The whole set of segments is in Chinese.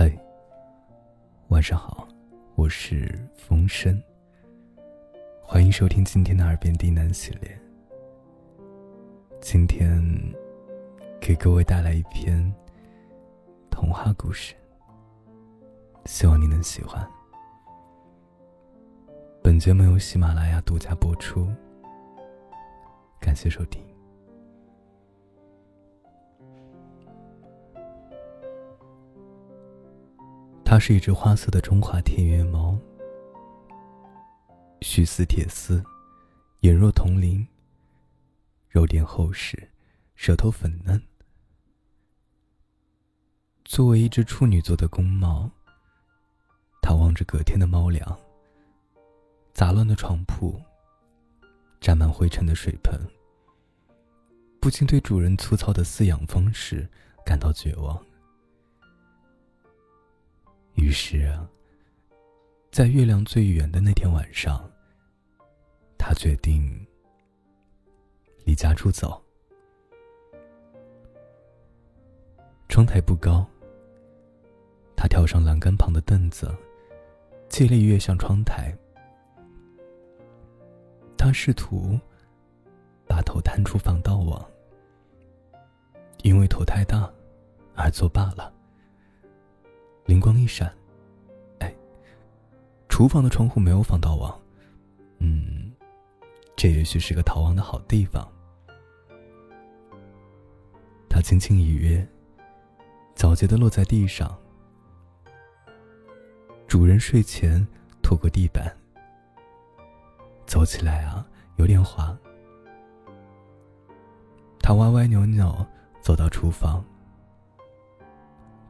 嗨，晚上好，我是风声。欢迎收听今天的耳边低喃系列。今天给各位带来一篇童话故事，希望你能喜欢。本节目由喜马拉雅独家播出，感谢收听。它是一只花色的中华田园猫，须似铁丝，眼若铜铃，肉垫厚实，舌头粉嫩。作为一只处女座的公猫，它望着隔天的猫粮、杂乱的床铺、沾满灰尘的水盆，不禁对主人粗糙的饲养方式感到绝望。于是，在月亮最圆的那天晚上，他决定离家出走。窗台不高，他跳上栏杆旁的凳子，借力跃向窗台。他试图把头探出防盗网，因为头太大而作罢了。灵光一闪，哎，厨房的窗户没有防盗网，嗯，这也许是个逃亡的好地方。他轻轻一跃，皎洁的落在地上。主人睡前拖过地板，走起来啊有点滑。他歪歪扭扭走到厨房，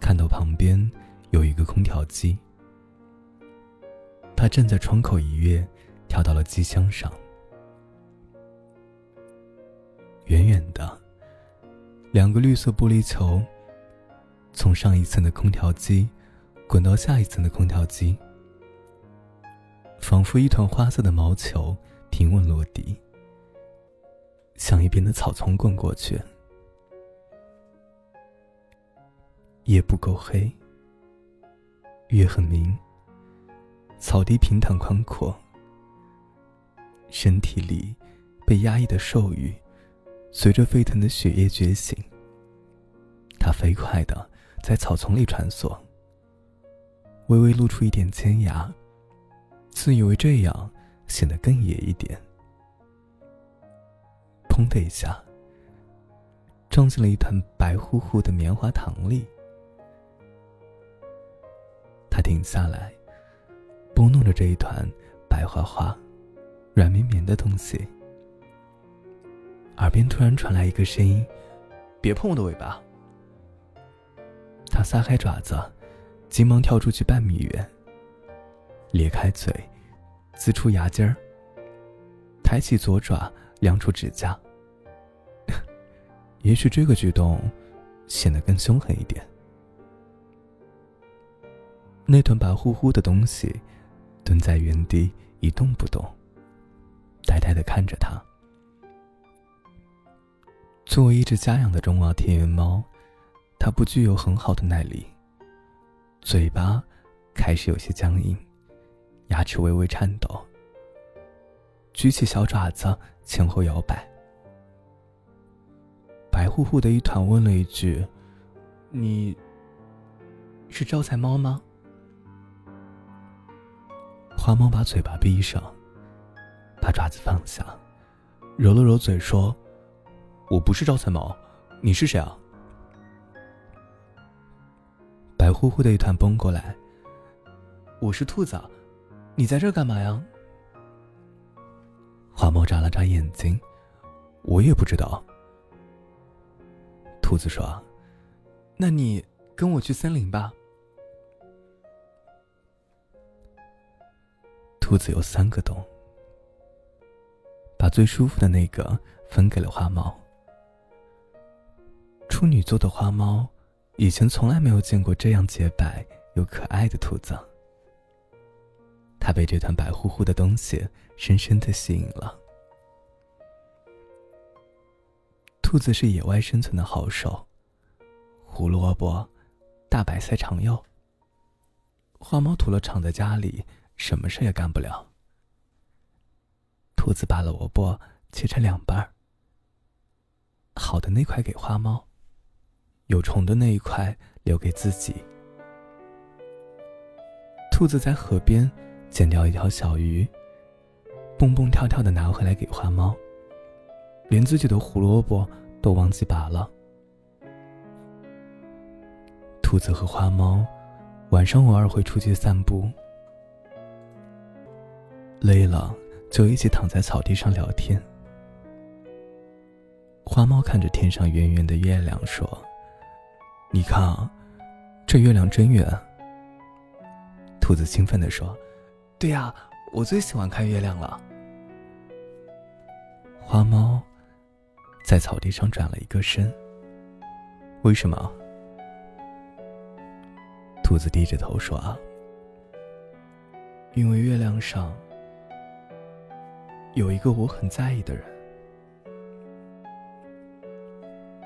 看到旁边。有一个空调机，他站在窗口一跃，跳到了机箱上。远远的，两个绿色玻璃球从上一层的空调机滚到下一层的空调机，仿佛一团花色的毛球平稳落地，向一边的草丛滚过去。夜不够黑。月很明，草地平坦宽阔。身体里被压抑的兽欲，随着沸腾的血液觉醒。它飞快的在草丛里穿梭，微微露出一点尖牙，自以为这样显得更野一点。砰的一下，撞进了一团白乎乎的棉花糖里。停下来，拨弄着这一团白花花、软绵绵的东西，耳边突然传来一个声音：“别碰我的尾巴！”他撒开爪子，急忙跳出去半米远，咧开嘴，呲出牙尖儿，抬起左爪，亮出指甲。也许这个举动显得更凶狠一点。那团白乎乎的东西，蹲在原地一动不动，呆呆的看着他。作为一只家养的中华田园猫，它不具有很好的耐力，嘴巴开始有些僵硬，牙齿微微颤抖。举起小爪子前后摇摆。白乎乎的一团问了一句：“你是招财猫吗？”花猫把嘴巴闭上，把爪子放下，揉了揉嘴，说：“我不是招财猫，你是谁啊？”白乎乎的一团蹦过来：“我是兔子，你在这干嘛呀？”花猫眨了眨眼睛：“我也不知道。”兔子说：“那你跟我去森林吧。”兔子有三个洞，把最舒服的那个分给了花猫。处女座的花猫以前从来没有见过这样洁白又可爱的兔子，它被这团白乎乎的东西深深的吸引了。兔子是野外生存的好手，胡萝卜、大白菜常有，花猫除了躺在家里，什么事也干不了。兔子把萝卜切成两半好的那块给花猫，有虫的那一块留给自己。兔子在河边捡掉一条小鱼，蹦蹦跳跳的拿回来给花猫，连自己的胡萝卜都忘记拔了。兔子和花猫晚上偶尔会出去散步，累了就一起躺在草地上聊天。花猫看着天上圆圆的月亮说：“你看啊，这月亮真圆。”兔子兴奋地说：“对呀，我最喜欢看月亮了。”花猫在草地上转了一个身。为什么？兔子低着头说：“啊，因为月亮上有一个我很在意的人。”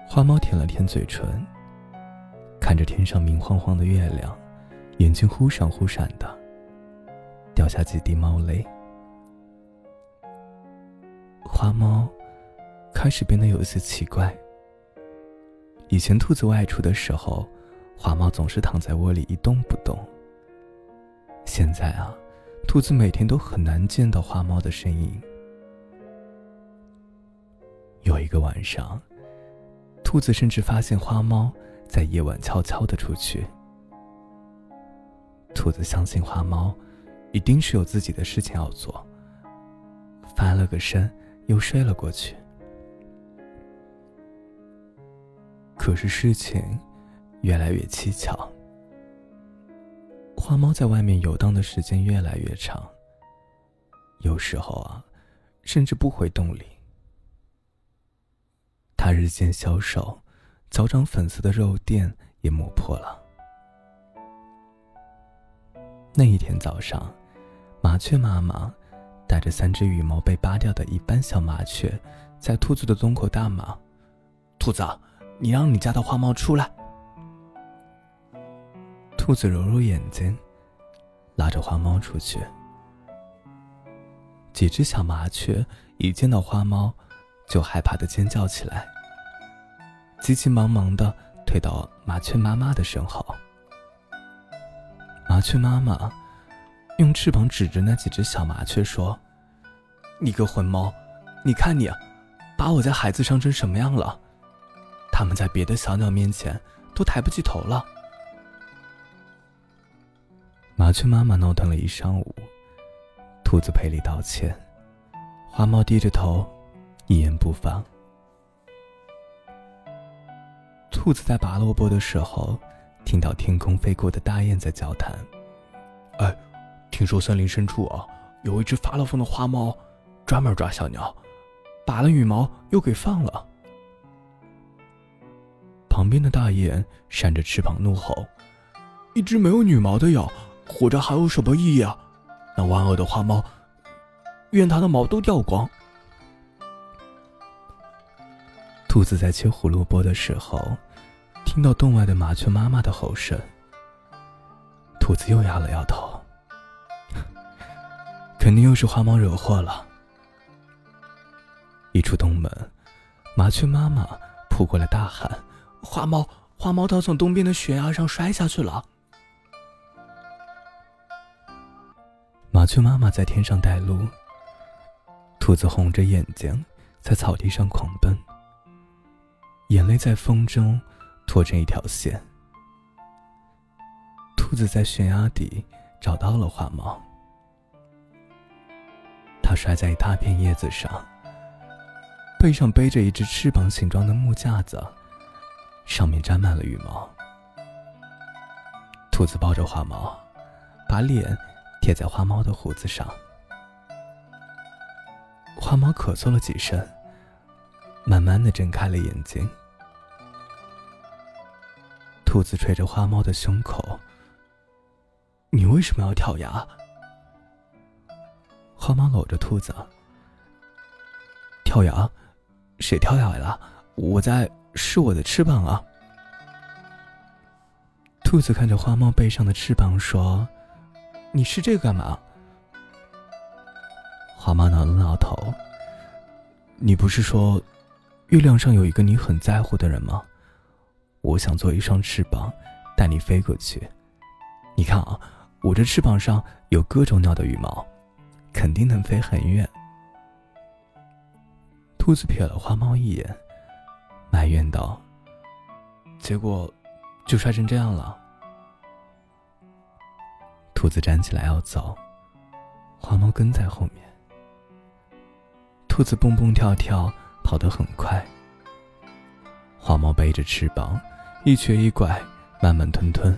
花猫舔了舔嘴唇，看着天上明晃晃的月亮，眼睛忽闪忽闪的，掉下几滴猫泪。花猫开始变得有些奇怪。以前兔子外出的时候。花猫总是躺在窝里一动不动。现在啊，兔子每天都很难见到花猫的身影。有一个晚上，兔子甚至发现花猫在夜晚悄悄的出去。兔子相信花猫一定是有自己的事情要做，翻了个身又睡了过去。可是事情……越来越蹊跷。花猫在外面游荡的时间越来越长，有时候啊，甚至不回洞里。它日渐消瘦，脚掌粉色的肉垫也磨破了。那一天早上，麻雀妈妈带着三只羽毛被扒掉的一般小麻雀，在兔子的洞口大骂：“兔子，你让你家的花猫出来！”兔子揉揉眼睛，拉着花猫出去。几只小麻雀一见到花猫，就害怕的尖叫起来，急急忙忙的退到麻雀妈妈的身后。麻雀妈妈用翅膀指着那几只小麻雀说：“你个混猫，你看你，把我家孩子伤成什么样了？他们在别的小鸟面前都抬不起头了。”麻雀妈妈闹腾了一上午，兔子赔礼道歉，花猫低着头，一言不发。兔子在拔萝卜的时候，听到天空飞过的大雁在交谈：“哎，听说森林深处啊，有一只发了疯的花猫，专门抓小鸟，拔了羽毛又给放了。”旁边的大雁扇着翅膀怒吼：“一只没有羽毛的鸟！”活着还有什么意义啊？那万恶的花猫，愿它的毛都掉光。兔子在切胡萝卜的时候，听到洞外的麻雀妈妈的吼声。兔子又摇了摇头，肯定又是花猫惹祸了。一出洞门，麻雀妈妈扑过来大喊：“花猫，花猫，它从东边的悬崖上摔下去了！”麻雀妈妈在天上带路，兔子红着眼睛在草地上狂奔，眼泪在风中拖成一条线。兔子在悬崖底找到了花猫，它摔在一大片叶子上，背上背着一只翅膀形状的木架子，上面沾满了羽毛。兔子抱着花猫，把脸。贴在花猫的胡子上，花猫咳嗽了几声，慢慢的睁开了眼睛。兔子捶着花猫的胸口：“你为什么要跳崖？”花猫搂着兔子：“跳崖？谁跳崖了？我在试我的翅膀啊。”兔子看着花猫背上的翅膀说。你吃这个干嘛？花猫挠了挠头。你不是说，月亮上有一个你很在乎的人吗？我想做一双翅膀，带你飞过去。你看啊，我这翅膀上有各种鸟的羽毛，肯定能飞很远。兔子瞥了花猫一眼，埋怨道：“结果，就摔成这样了。”兔子站起来要走，花猫跟在后面。兔子蹦蹦跳跳跑得很快，花猫背着翅膀，一瘸一拐，慢慢吞吞。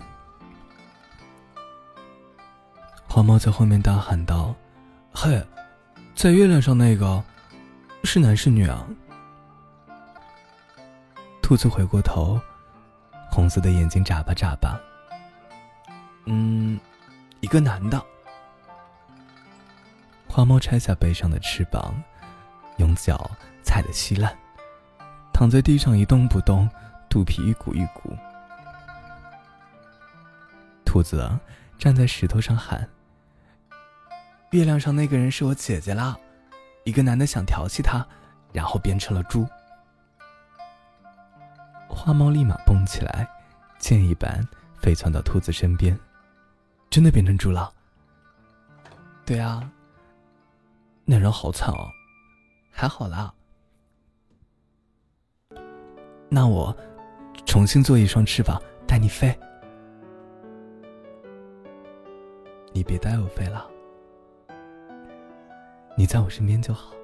花猫在后面大喊道：“嘿，在月亮上那个，是男是女啊？”兔子回过头，红色的眼睛眨巴眨巴。嗯，一个男的。花猫拆下背上的翅膀。用脚踩得稀烂，躺在地上一动不动，肚皮一鼓一鼓。兔子站在石头上喊：“月亮上那个人是我姐姐啦！”一个男的想调戏她，然后变成了猪。花猫立马蹦起来，箭一般飞窜到兔子身边，真的变成猪了。对啊，那人好惨哦。还好啦，那我重新做一双翅膀带你飞。你别带我飞了，你在我身边就好。